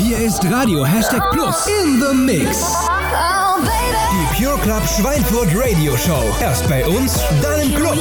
Hier ist Radio Hashtag Plus in the Mix. Die Pure Club Schweinfurt Radio Show. Erst bei uns, dann im Club.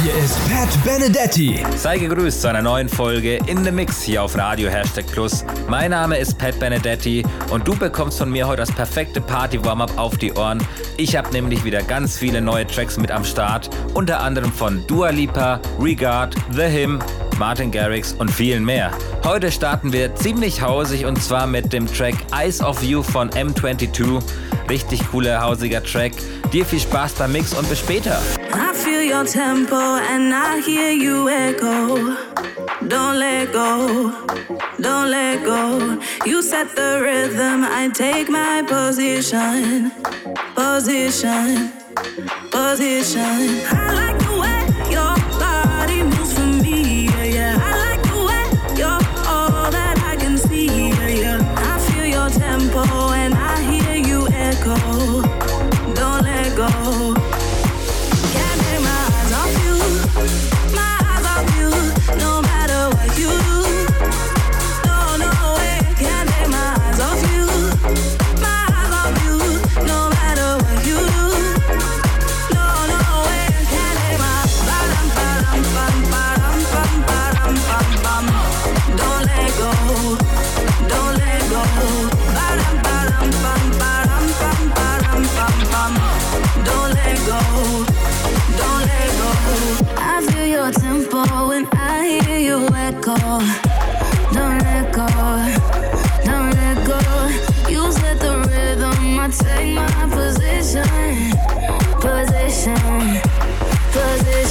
Hier ist Pat Benedetti. Sei gegrüßt zu einer neuen Folge in the Mix hier auf Radio Hashtag Plus. Mein Name ist Pat Benedetti und du bekommst von mir heute das perfekte Party-Warm-Up auf die Ohren. Ich habe nämlich wieder ganz viele neue Tracks mit am Start, unter anderem von Dua Lipa, Regard, The Him, Martin Garrix und vielen mehr. Heute starten wir ziemlich hausig und zwar mit dem Track Eyes of You von M22. Richtig cooler, hausiger Track. Dir viel Spaß beim Mix und bis später. I feel your tempo and I hear you echo. Don't let go, don't let go. You set the rhythm, I take my position, position, position. I like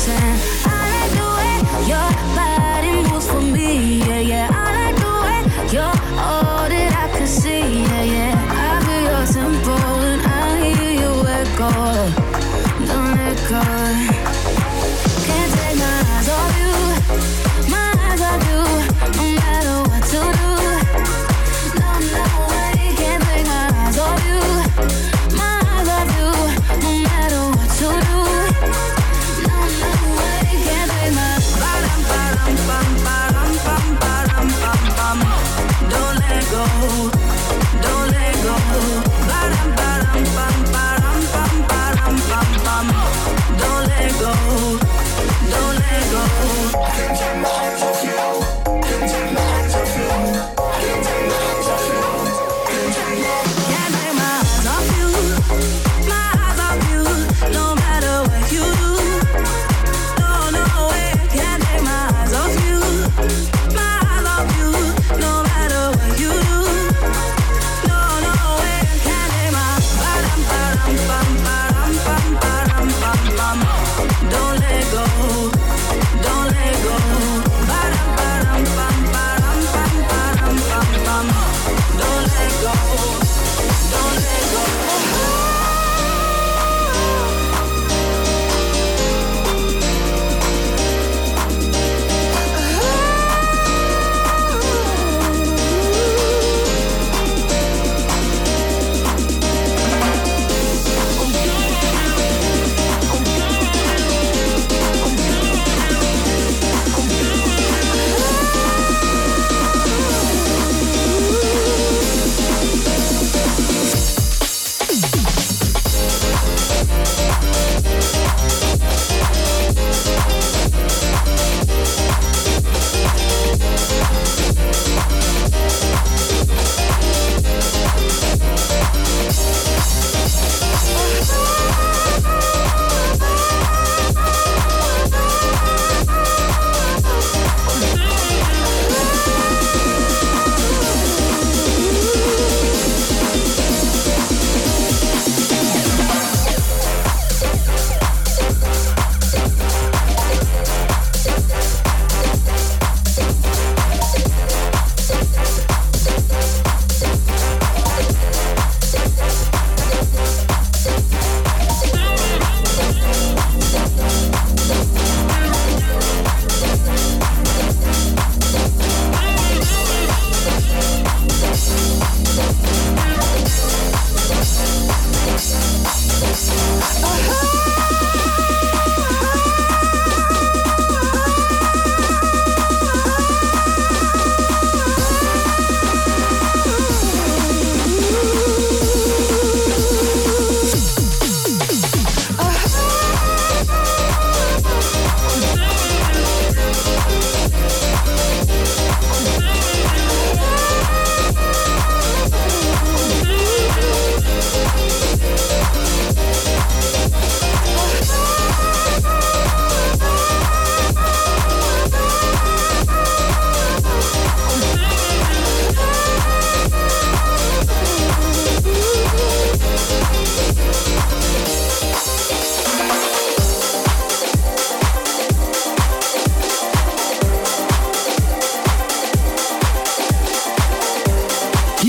I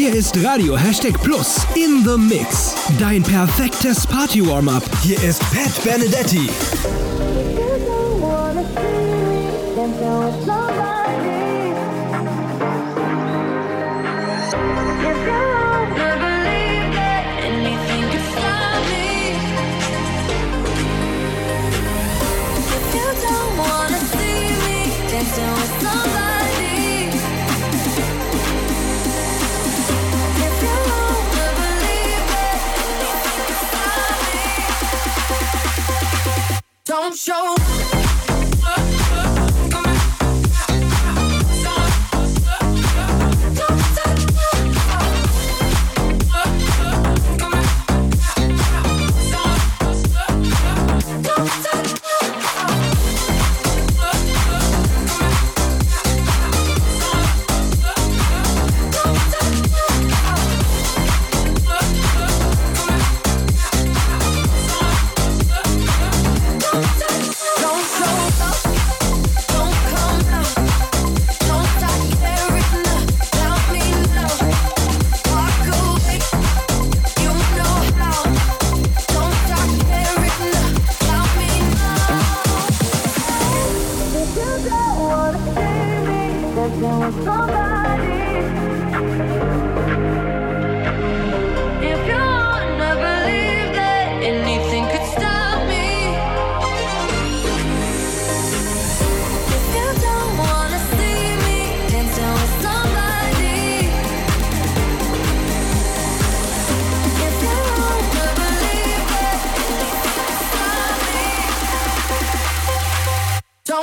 Hier ist Radio Hashtag Plus in the Mix. Dein perfektes Party-Warm-Up. Hier ist Pat Benedetti. show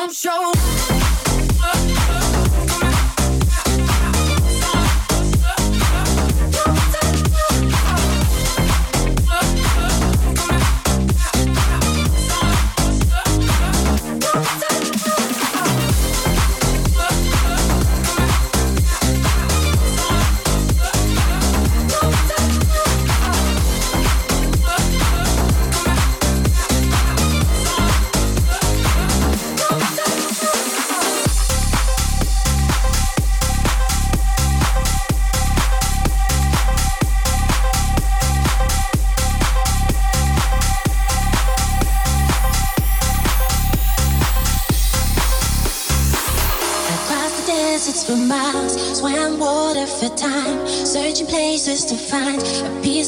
don't show.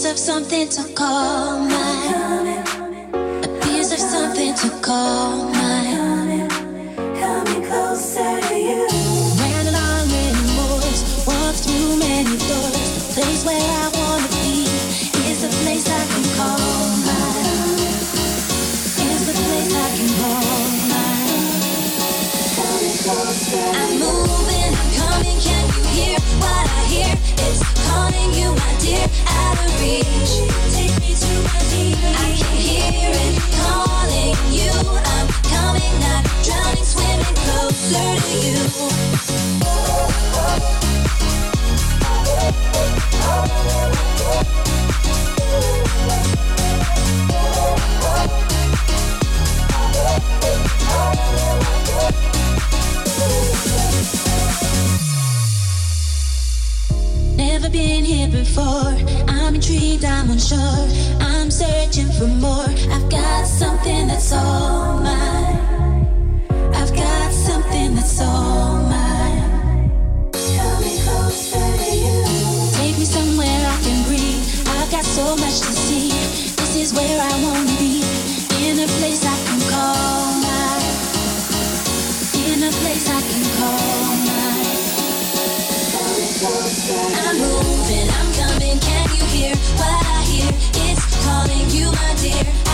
of something to call me. I'm unsure. I'm searching for more. I've got something that dear.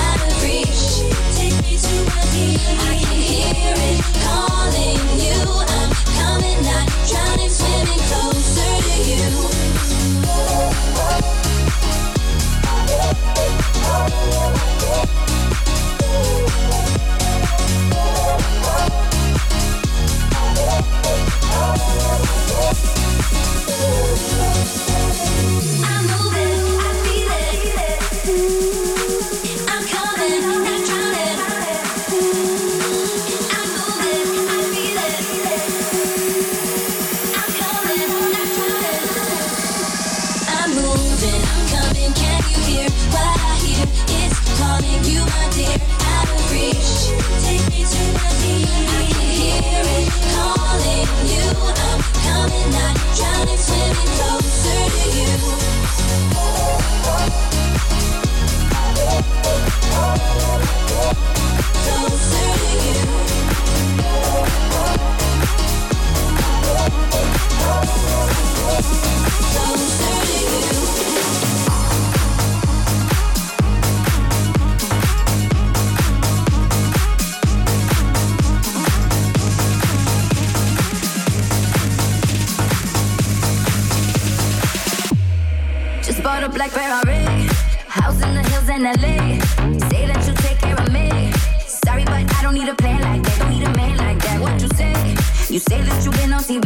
got a black Ferrari. House in the hills in LA. Say that you take care of me. Sorry, but I don't need a plan like that. Don't need a man like that. What you say? You say that you've been on TV.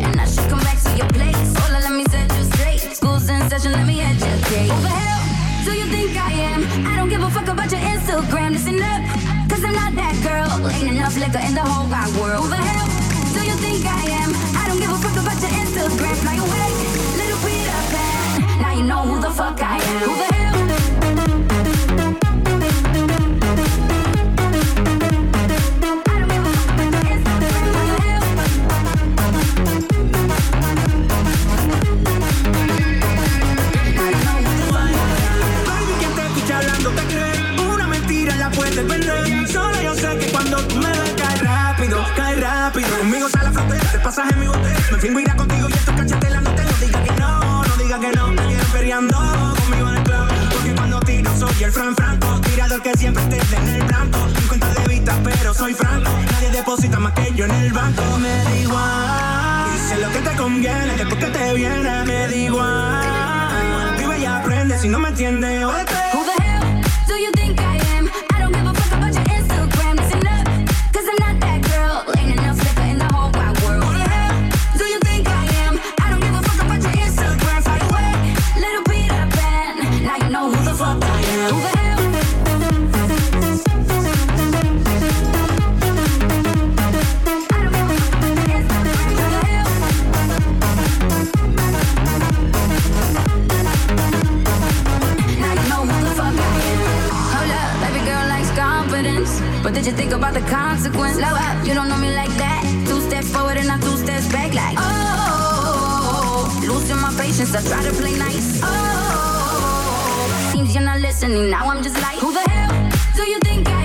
And I should come back to your place. Hola, let me set you straight. School's in session, let me educate. Over hell, do you think I am? I don't give a fuck about your Instagram. Listen up, cause I'm not that girl. Ain't enough liquor in the whole wide world. Who the hell, do you think I am? I don't give a fuck about your Instagram. Fly away fuck I am. confidence. But did you think about the consequence? Slow up, you don't know me like that. Two steps forward and not two steps back, like, oh. Losing my patience, I try to play nice. Oh. Seems you're not listening, now I'm just like, who the hell do you think I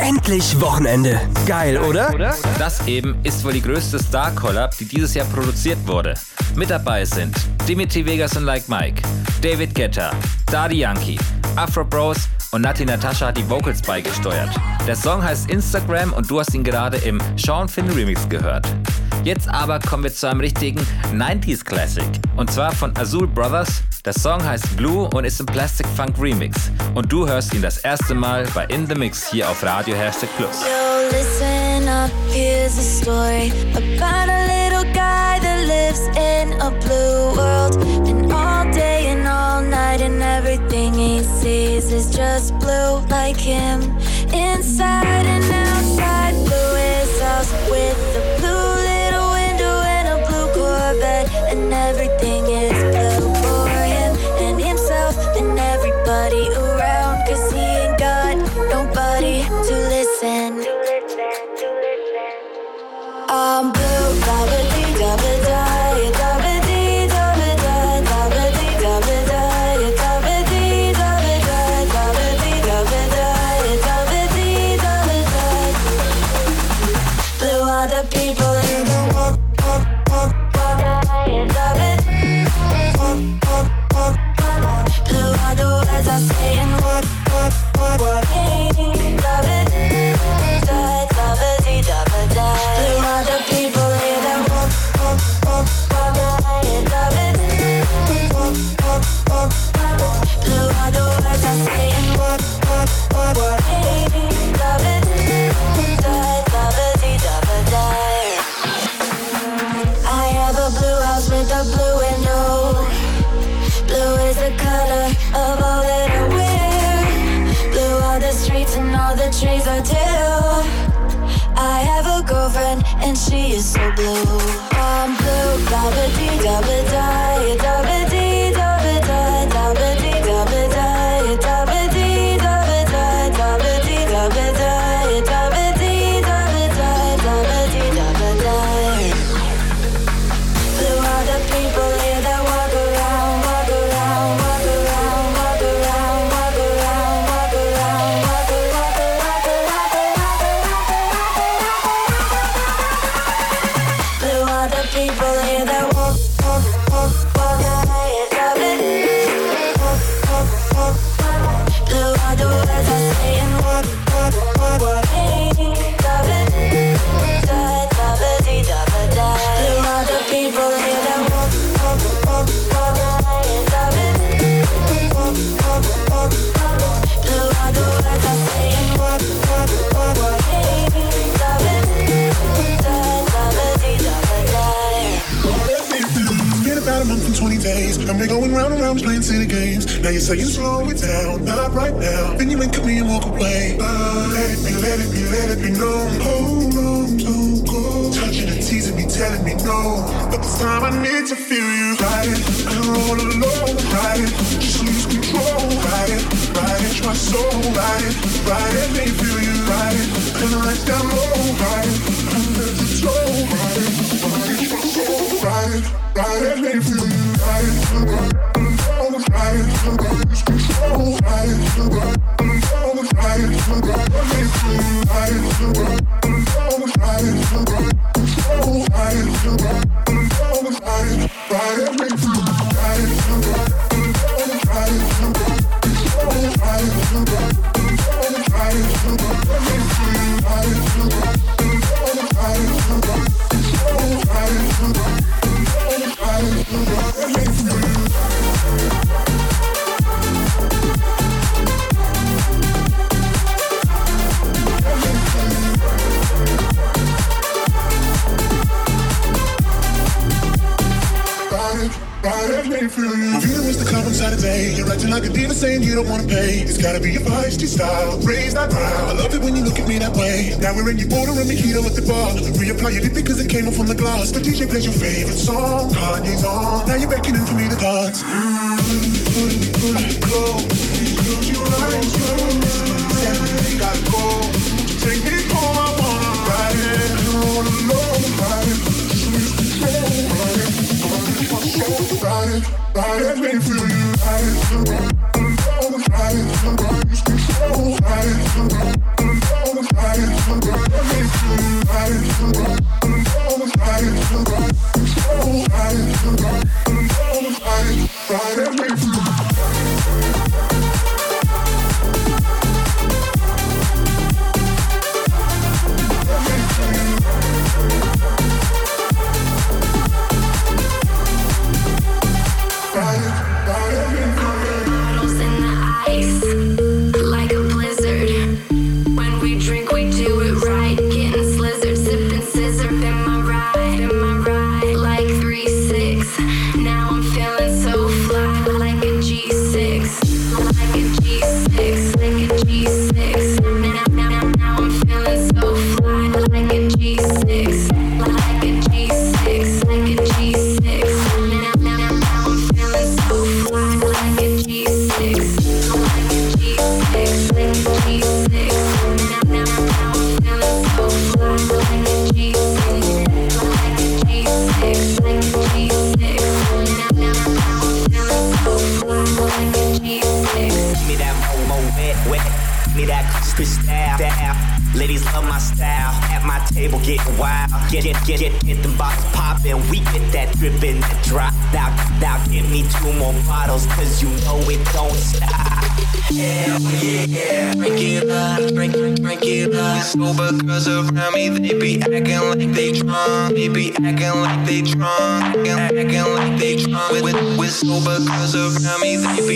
Endlich Wochenende. Geil, oder? Das eben ist wohl die größte Star-Collab, die dieses Jahr produziert wurde. Mit dabei sind Dimitri Vegas und Like Mike, David Guetta, Daddy Yankee, Afro Bros und Nati Natascha hat die Vocals beigesteuert. Der Song heißt Instagram und du hast ihn gerade im Sean Finn Remix gehört. Jetzt aber kommen wir zu einem richtigen 90s Classic. Und zwar von Azul Brothers. Der Song heißt Blue und ist im Plastic Funk Remix. Und du hörst ihn das erste Mal bei In The Mix hier auf Radio Hashtag Plus. Yo, listen up, here's a story about a little guy that lives in a blue world. And all day and all night and everything he sees is just blue like him. Inside and outside, blue is house with a blue and everything is and everybody And we're going round and round playing city games. Now you say you slow it down, not right now. Then you link at me and walk away. Let it be, let it be, let it be known. Hold on, don't go. Touching and teasing me, telling me no. But this time I need to feel you Ride it, I'm all alone, Ride it, Just lose control, Ride it, right? Right, my soul, Ride it, ride it, let me feel you right. And I down low, right? I Thank you. waiting for you. I'm feeling the Club on Saturday. You're acting like a diva saying you don't wanna pay. It's gotta be your feisty style. Raise that brow. I love it when you look at me that way. Now we're in your border and mojito at the bar. Reapply your lip because it came off on the glass. The DJ plays your favorite song. Kanye's on. Now you're beckoning for me to dance. Mm, pull, pull, pull, Could you Gotta go. Take me home. I wanna ride it all alone. Ride it, ride it, sober, cause around me they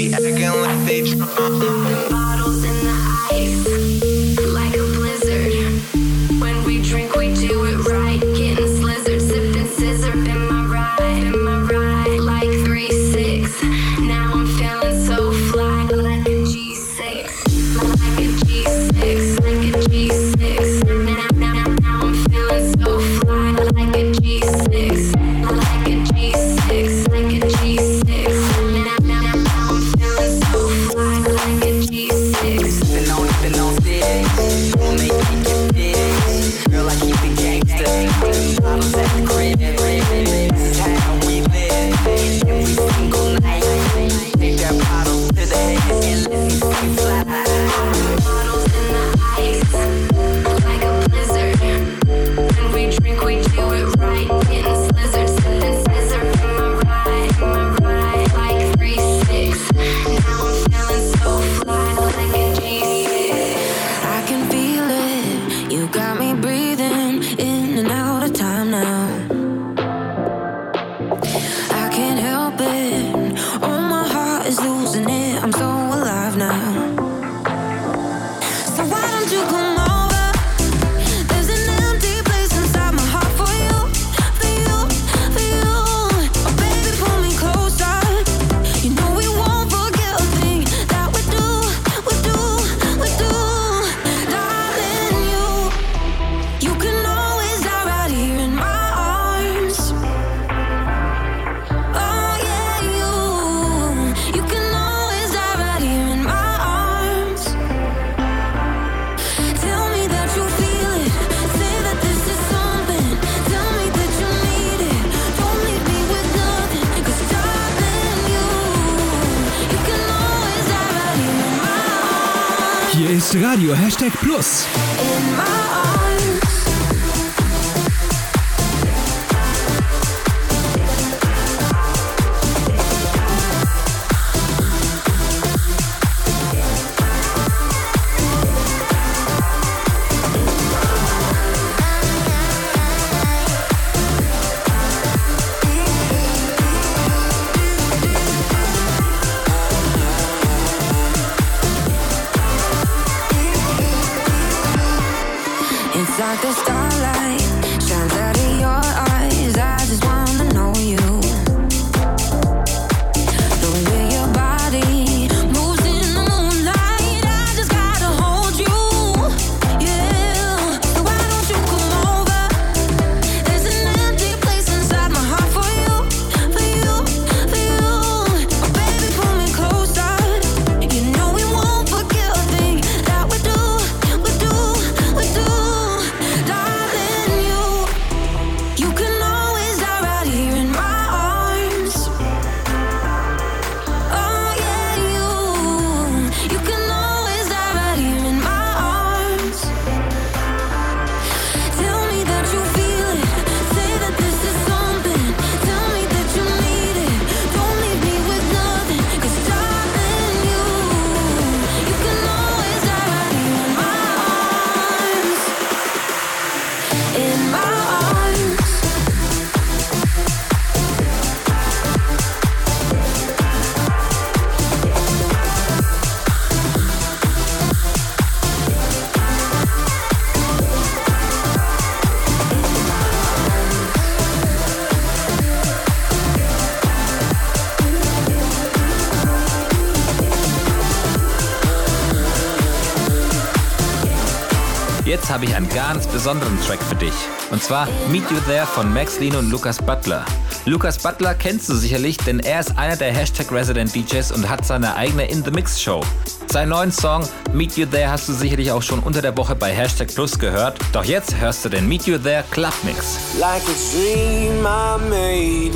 Jetzt habe ich einen ganz besonderen Track für dich. Und zwar Meet You There von Max Lino und Lucas Butler. Lucas Butler kennst du sicherlich, denn er ist einer der Hashtag Resident DJs und hat seine eigene In The Mix Show. Seinen neuen Song Meet You There hast du sicherlich auch schon unter der Woche bei Hashtag Plus gehört. Doch jetzt hörst du den Meet You There Club Mix. like a dream I made.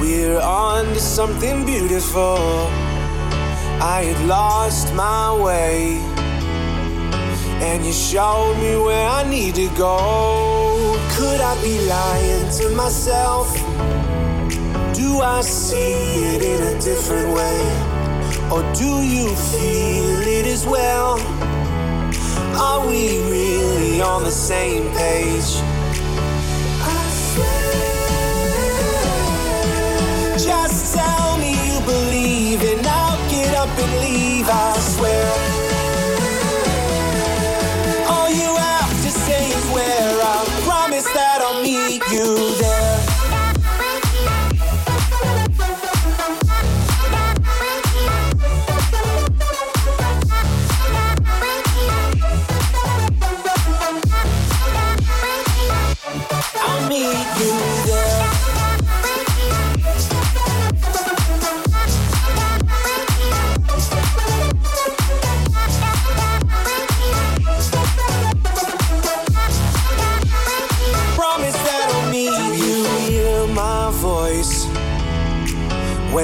We're on to something beautiful. I had lost my way, and you showed me where I need to go. Could I be lying to myself? Do I see it in a different way? Or do you feel it as well? Are we really on the same page? I swear. Just tell me you believe and I'll get up and leave, I swear. You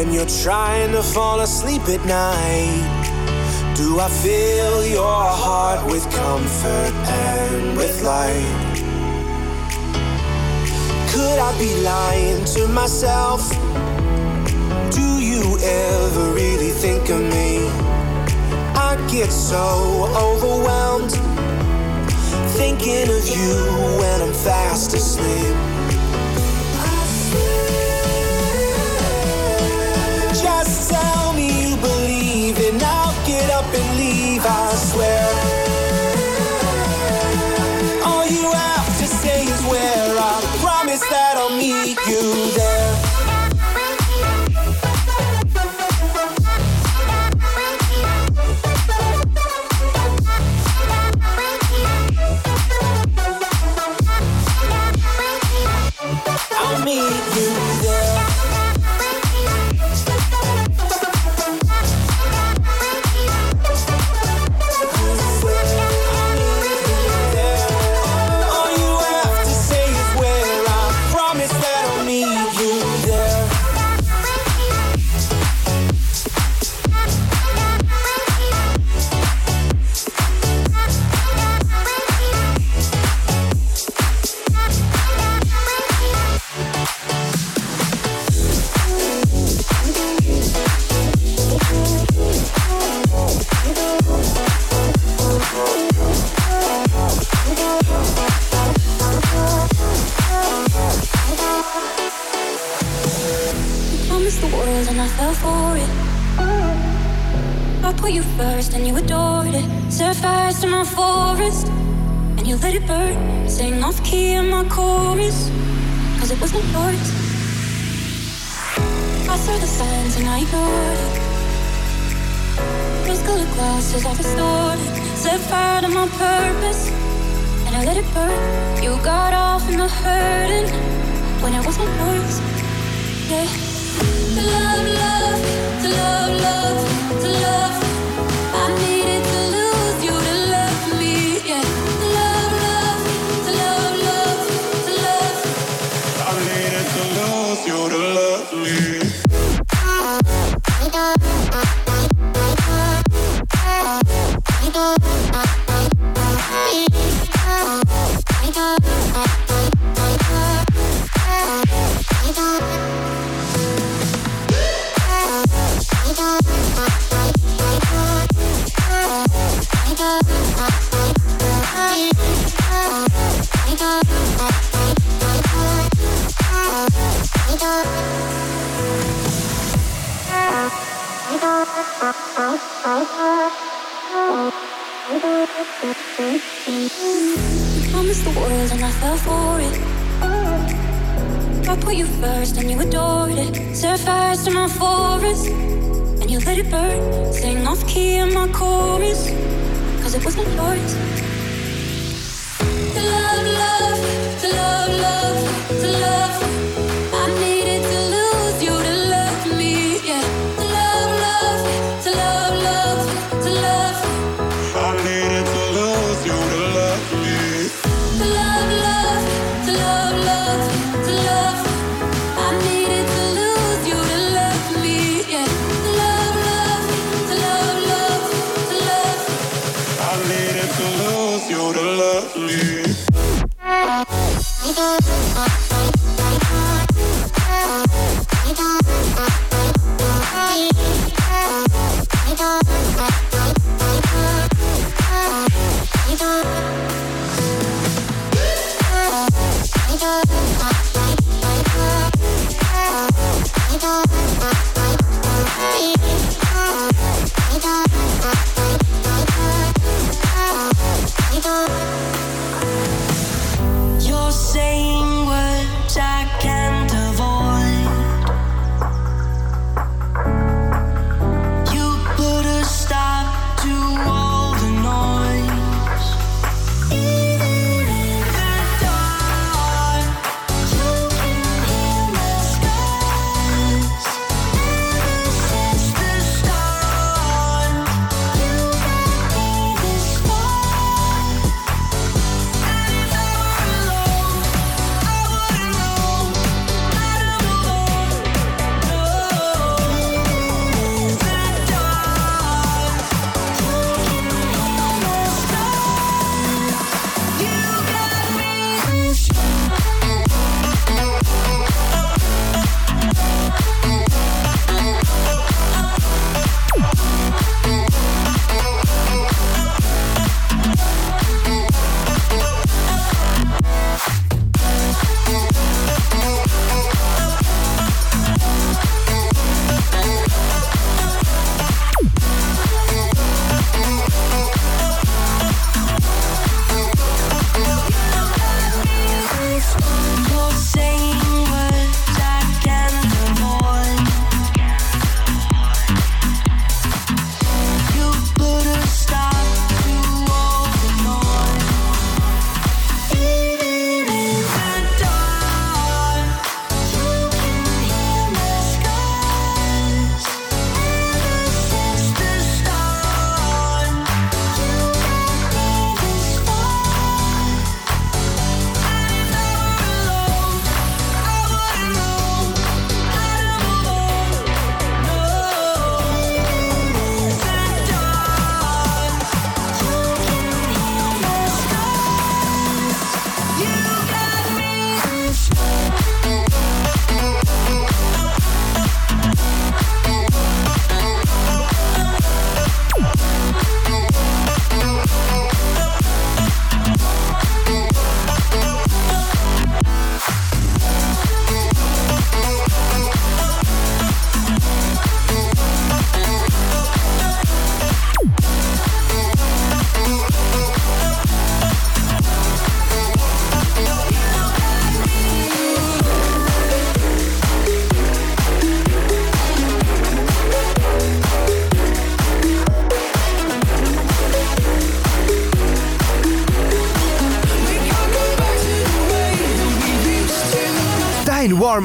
when you're trying to fall asleep at night. Do I fill your heart with comfort and with light? Could I be lying to myself? Do you ever really think of me? I get so overwhelmed thinking of you when I'm fast asleep. You got off in the hurting when it wasn't yours. Yeah, love, love. I put you first and you adored it. Set fire to my forest and you let it burn. Sing off key in my chorus, cause it wasn't yours. To love, love, to love, love, to love.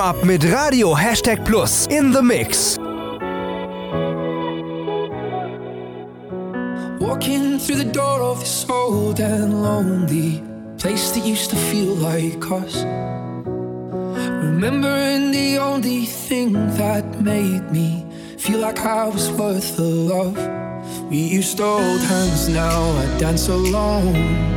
Warm-up mit Radio Hashtag Plus in the Mix. Walking through the door of this old and lonely place that used to feel like us. Remembering the only thing that made me feel like I was worth the love. We used to hold hands, now I dance alone.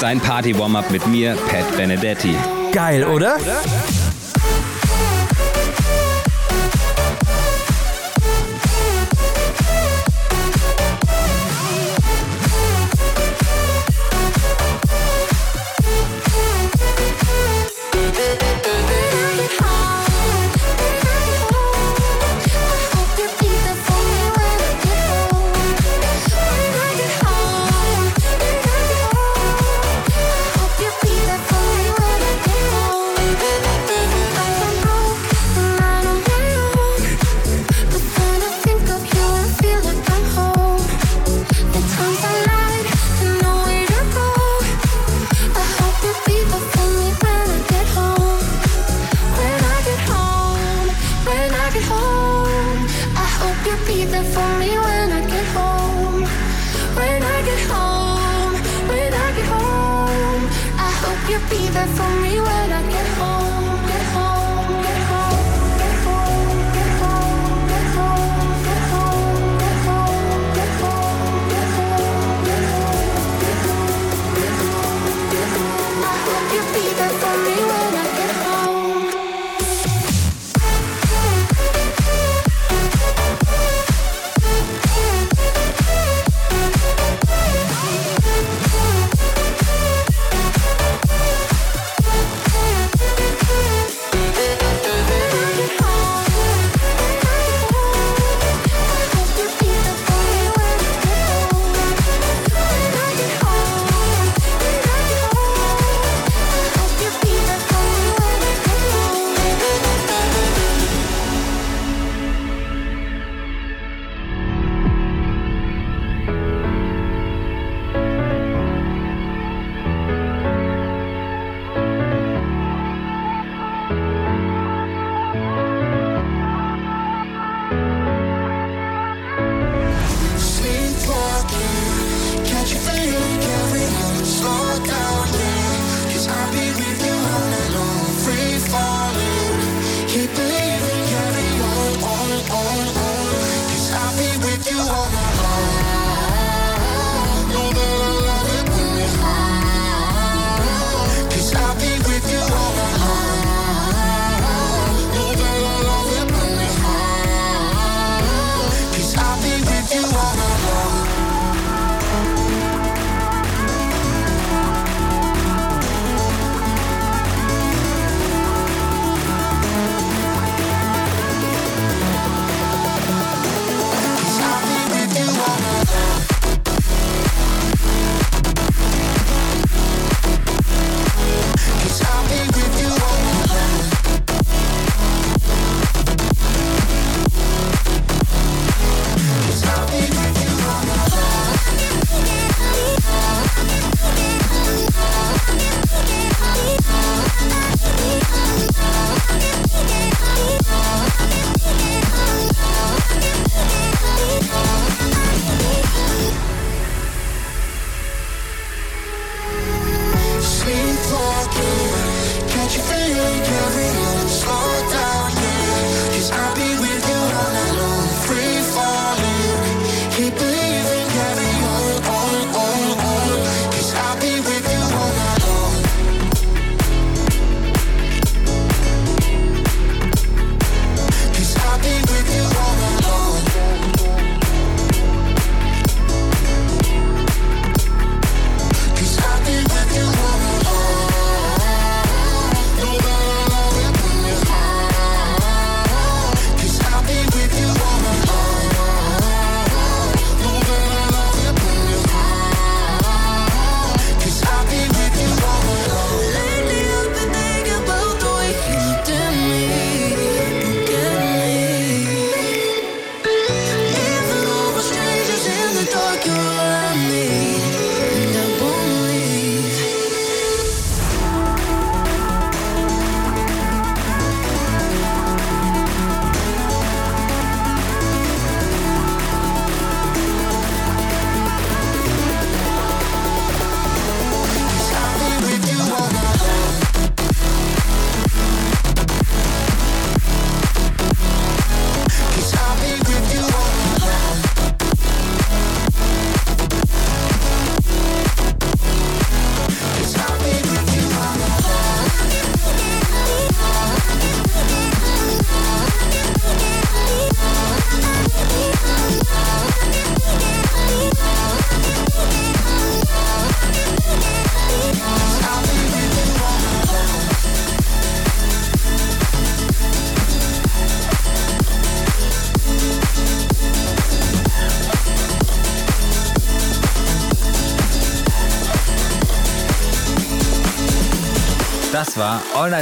Sein Party-Warm-Up mit mir, Pat Benedetti. Geil, oder? oder?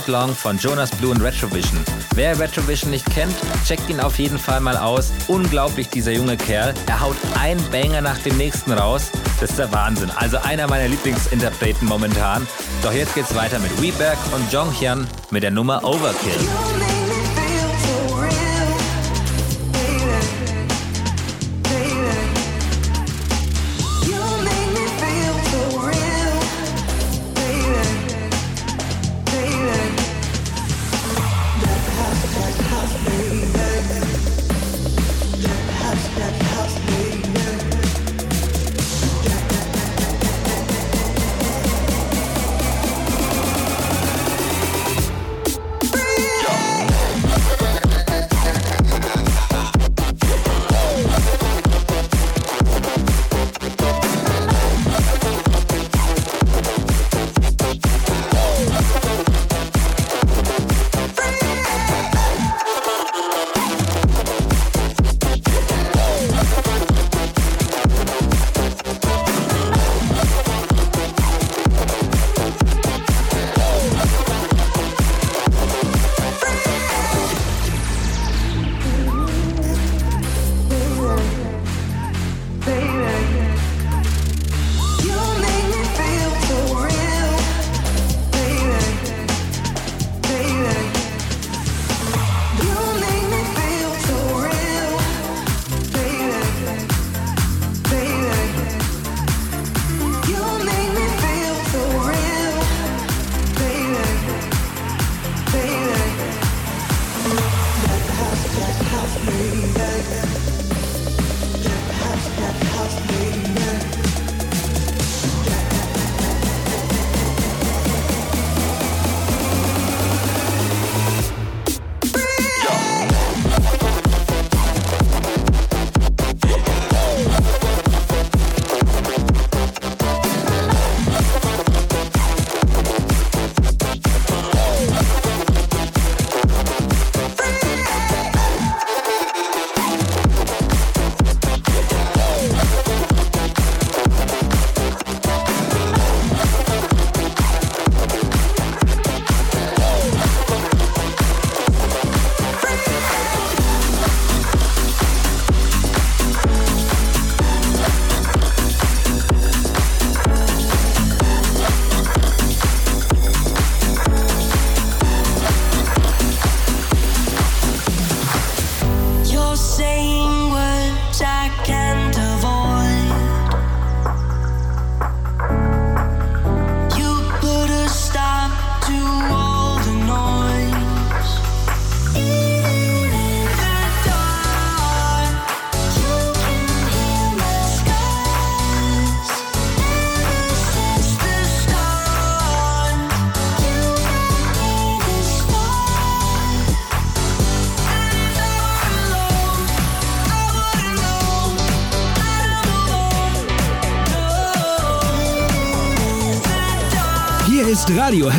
Night Long von Jonas Blue und Retrovision. Wer Retrovision nicht kennt, checkt ihn auf jeden Fall mal aus. Unglaublich, dieser junge Kerl. Er haut ein Banger nach dem nächsten raus. Das ist der Wahnsinn. Also einer meiner Lieblingsinterpreten momentan. Doch jetzt geht's weiter mit Weberg und Jonghyun mit der Nummer Overkill.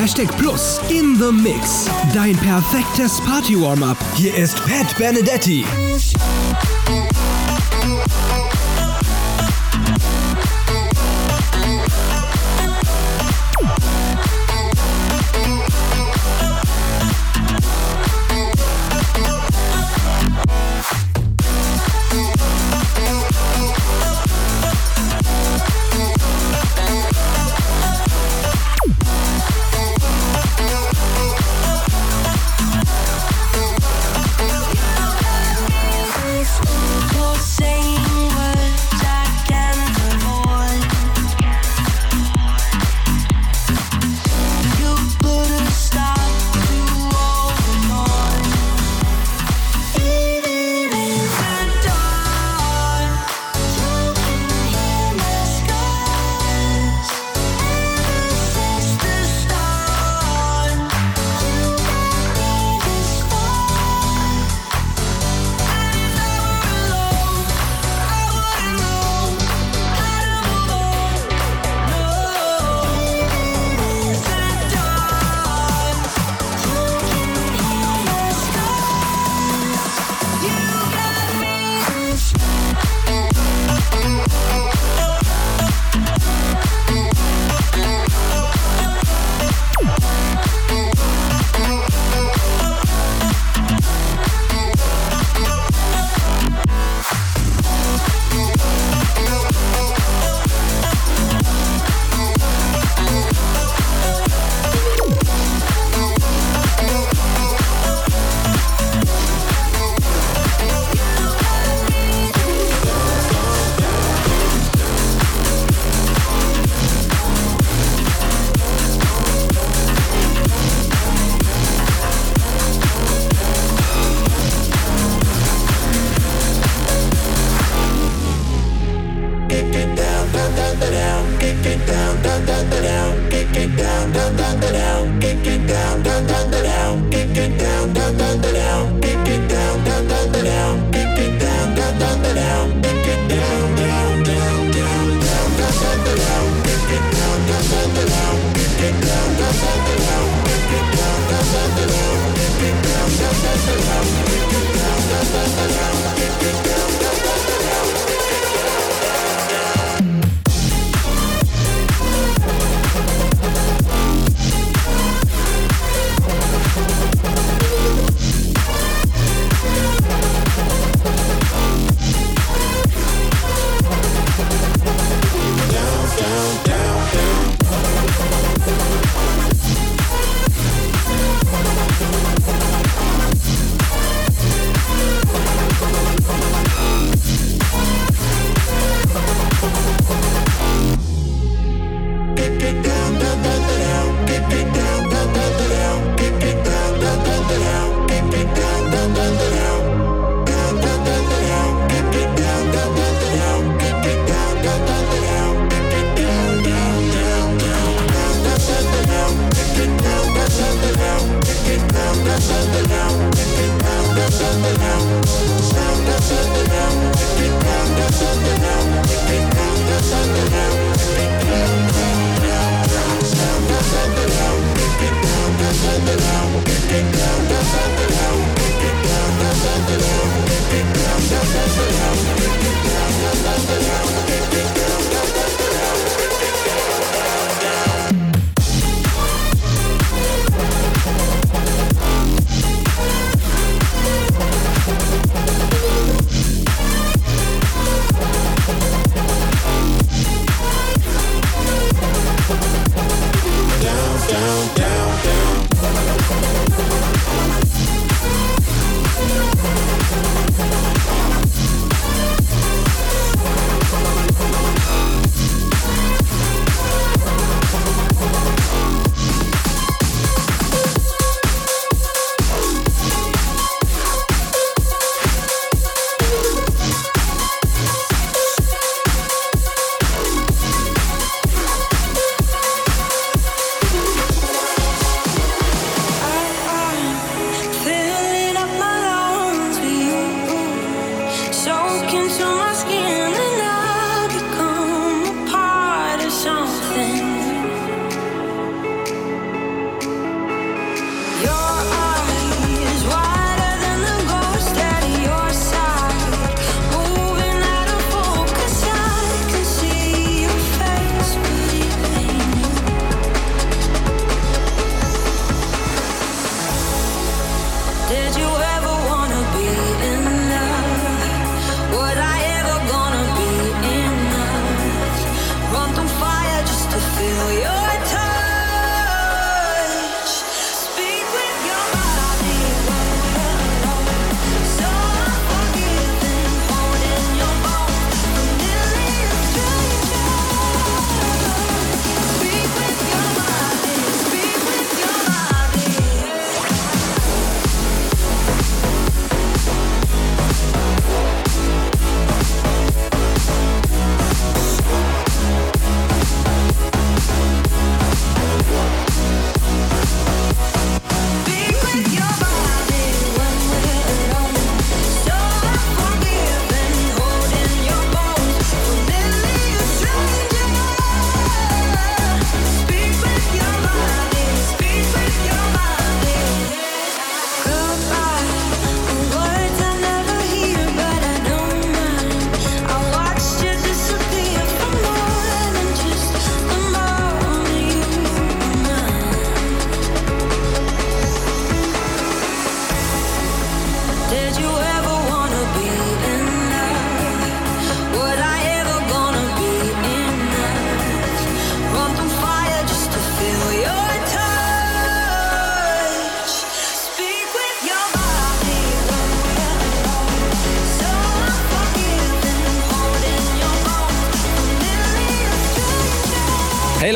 Hashtag Plus in the Mix. Dein perfektes Party-Warm-Up. Hier ist Pat Benedetti.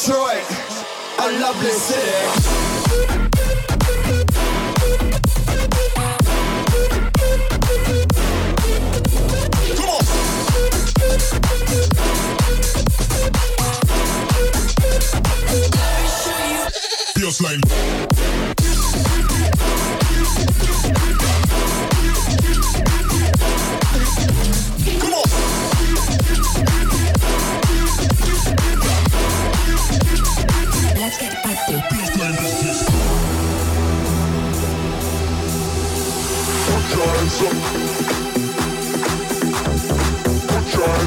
Detroit,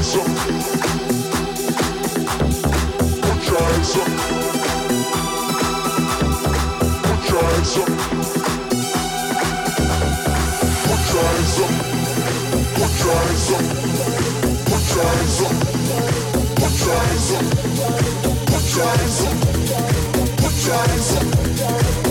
Put your hands up.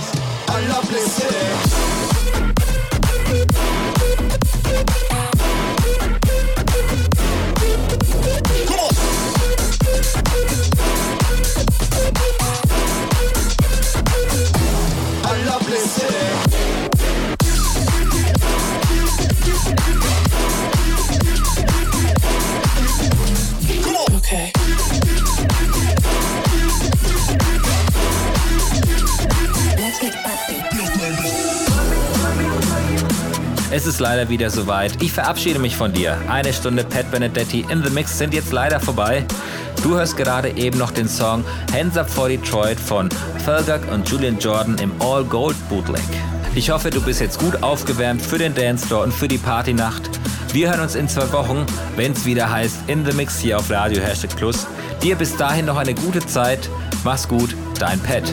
lovely. Es ist leider wieder soweit. Ich verabschiede mich von dir. Eine Stunde Pat Benedetti in the Mix sind jetzt leider vorbei. Du hörst gerade eben noch den Song Hands Up for Detroit von Felgak und Julian Jordan im All Gold Bootleg. Ich hoffe, du bist jetzt gut aufgewärmt für den Dance Floor und für die Partynacht. Wir hören uns in zwei Wochen, wenn es wieder heißt In the Mix hier auf Radio Hashtag Plus. Dir bis dahin noch eine gute Zeit. Mach's gut, dein Pat.